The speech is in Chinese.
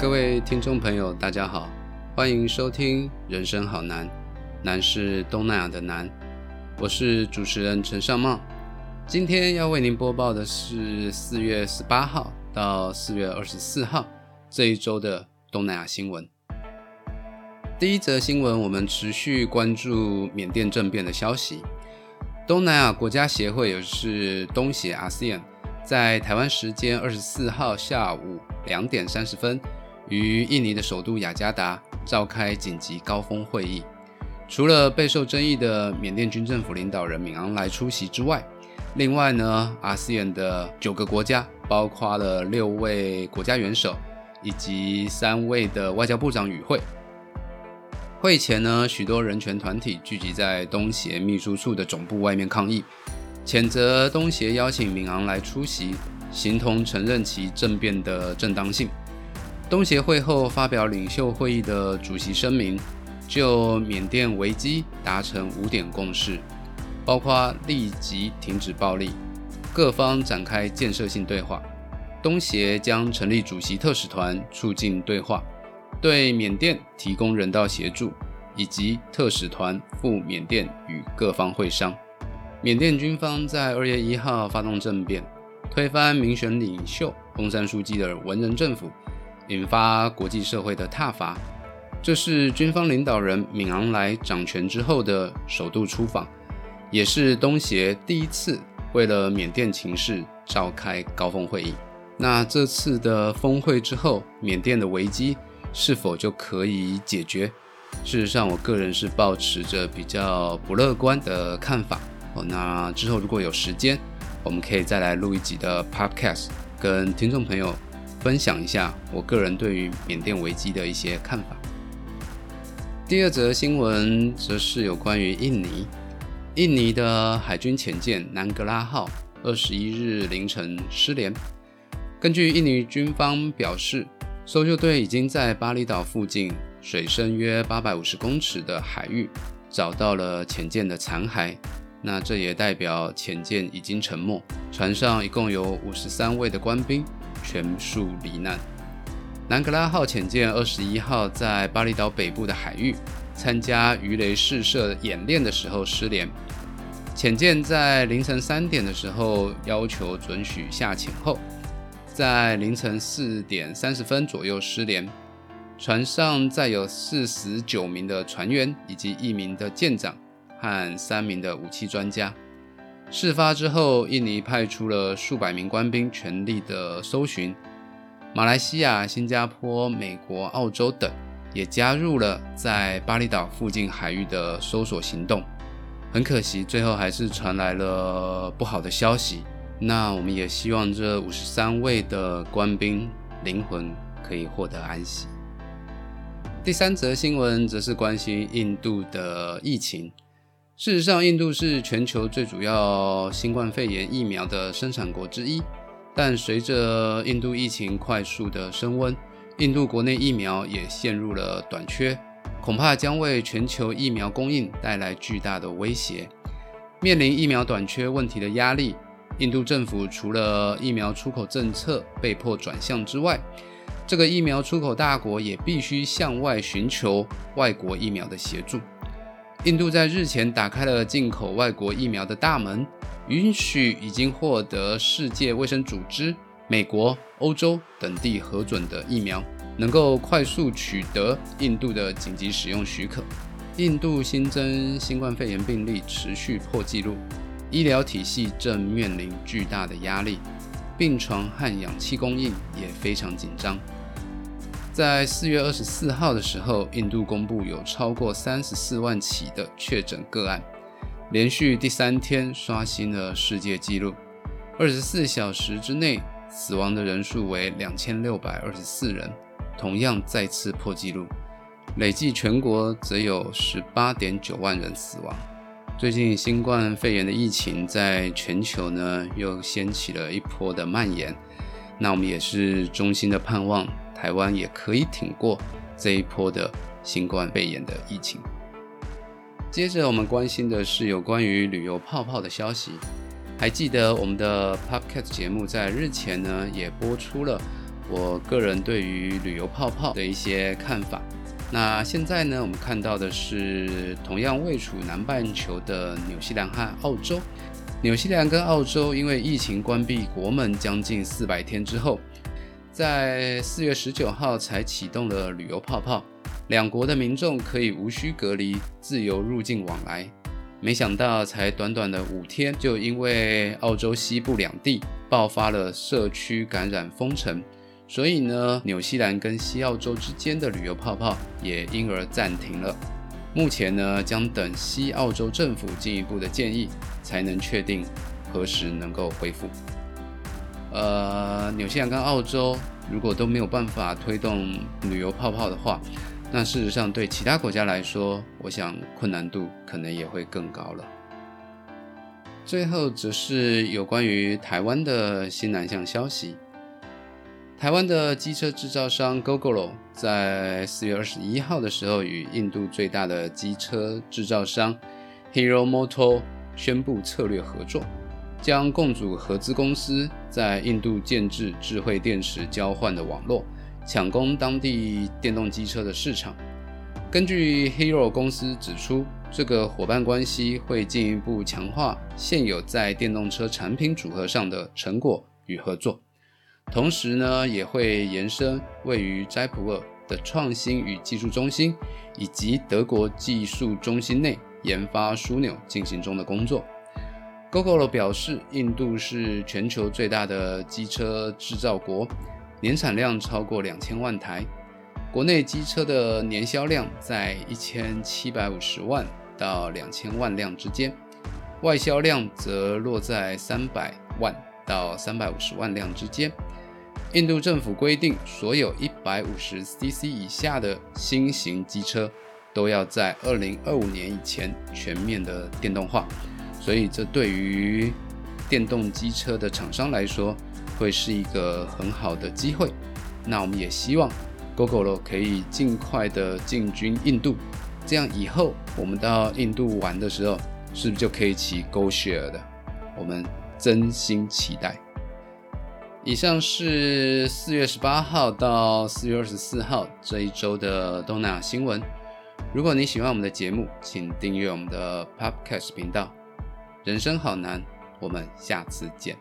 各位听众朋友，大家好，欢迎收听《人生好难》，难是东南亚的难。我是主持人陈尚茂，今天要为您播报的是四月十八号到四月二十四号这一周的东南亚新闻。第一则新闻，我们持续关注缅甸政变的消息。东南亚国家协会，也是东协 （ASEAN），在台湾时间二十四号下午两点三十分。于印尼的首都雅加达召开紧急高峰会议，除了备受争议的缅甸军政府领导人敏昂莱出席之外，另外呢，阿斯 n 的九个国家，包括了六位国家元首以及三位的外交部长与会。会前呢，许多人权团体聚集在东协秘书处的总部外面抗议，谴责东协邀请敏昂莱出席，形同承认其政变的正当性。东协会后发表领袖会议的主席声明，就缅甸危机达成五点共识，包括立即停止暴力，各方展开建设性对话。东协将成立主席特使团促进对话，对缅甸提供人道协助，以及特使团赴缅甸与各方会商。缅甸军方在二月一号发动政变，推翻民选领袖翁山书记的文人政府。引发国际社会的挞伐，这是军方领导人敏昂莱掌权之后的首度出访，也是东协第一次为了缅甸情势召开高峰会议。那这次的峰会之后，缅甸的危机是否就可以解决？事实上，我个人是保持着比较不乐观的看法。哦，那之后如果有时间，我们可以再来录一集的 Podcast，跟听众朋友。分享一下我个人对于缅甸危机的一些看法。第二则新闻则是有关于印尼，印尼的海军潜舰南格拉号二十一日凌晨失联。根据印尼军方表示，搜救队已经在巴厘岛附近水深约八百五十公尺的海域找到了潜舰的残骸。那这也代表潜舰已经沉没，船上一共有五十三位的官兵。全数罹难。南格拉号潜舰二十一号在巴厘岛北部的海域参加鱼雷试射演练的时候失联。潜舰在凌晨三点的时候要求准许下潜后，在凌晨四点三十分左右失联。船上载有四十九名的船员以及一名的舰长和三名的武器专家。事发之后，印尼派出了数百名官兵全力的搜寻，马来西亚、新加坡、美国、澳洲等也加入了在巴厘岛附近海域的搜索行动。很可惜，最后还是传来了不好的消息。那我们也希望这五十三位的官兵灵魂可以获得安息。第三则新闻则是关心印度的疫情。事实上，印度是全球最主要新冠肺炎疫苗的生产国之一。但随着印度疫情快速的升温，印度国内疫苗也陷入了短缺，恐怕将为全球疫苗供应带来巨大的威胁。面临疫苗短缺问题的压力，印度政府除了疫苗出口政策被迫转向之外，这个疫苗出口大国也必须向外寻求外国疫苗的协助。印度在日前打开了进口外国疫苗的大门，允许已经获得世界卫生组织、美国、欧洲等地核准的疫苗，能够快速取得印度的紧急使用许可。印度新增新冠肺炎病例持续破纪录，医疗体系正面临巨大的压力，病床和氧气供应也非常紧张。在四月二十四号的时候，印度公布有超过三十四万起的确诊个案，连续第三天刷新了世界纪录。二十四小时之内死亡的人数为两千六百二十四人，同样再次破纪录。累计全国则有十八点九万人死亡。最近新冠肺炎的疫情在全球呢又掀起了一波的蔓延，那我们也是衷心的盼望。台湾也可以挺过这一波的新冠肺炎的疫情。接着，我们关心的是有关于旅游泡泡的消息。还记得我们的 Podcast 节目在日前呢也播出了我个人对于旅游泡泡的一些看法。那现在呢，我们看到的是同样位处南半球的纽西兰和澳洲。纽西兰跟澳洲因为疫情关闭国门将近四百天之后，在四月十九号才启动了旅游泡泡，两国的民众可以无需隔离，自由入境往来。没想到才短短的五天，就因为澳洲西部两地爆发了社区感染封城，所以呢，纽西兰跟西澳洲之间的旅游泡泡也因而暂停了。目前呢，将等西澳洲政府进一步的建议，才能确定何时能够恢复。呃，纽西兰跟澳洲如果都没有办法推动旅游泡泡的话，那事实上对其他国家来说，我想困难度可能也会更高了。最后则是有关于台湾的新南向消息。台湾的机车制造商 Gogoro 在四月二十一号的时候，与印度最大的机车制造商 Hero Moto 宣布策略合作，将共组合资公司，在印度建制智慧电池交换的网络，抢攻当地电动机车的市场。根据 Hero 公司指出，这个伙伴关系会进一步强化现有在电动车产品组合上的成果与合作。同时呢，也会延伸位于斋普尔的创新与技术中心，以及德国技术中心内研发枢纽进行中的工作。Gogoro 表示，印度是全球最大的机车制造国，年产量超过两千万台，国内机车的年销量在一千七百五十万到两千万辆之间，外销量则落在三百万到三百五十万辆之间。印度政府规定，所有一百五十 cc 以下的新型机车都要在二零二五年以前全面的电动化，所以这对于电动机车的厂商来说，会是一个很好的机会。那我们也希望 Gogoro 可以尽快的进军印度，这样以后我们到印度玩的时候，是不是就可以骑 GoShare 的？我们真心期待。以上是四月十八号到四月二十四号这一周的东南亚新闻。如果你喜欢我们的节目，请订阅我们的 Podcast 频道。人生好难，我们下次见。